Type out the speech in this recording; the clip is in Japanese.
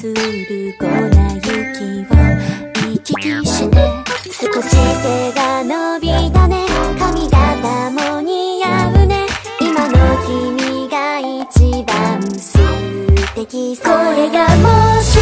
する粉雪を行き来して少し背が伸びたね。髪型も似合うね。今の君が一番素敵これがもし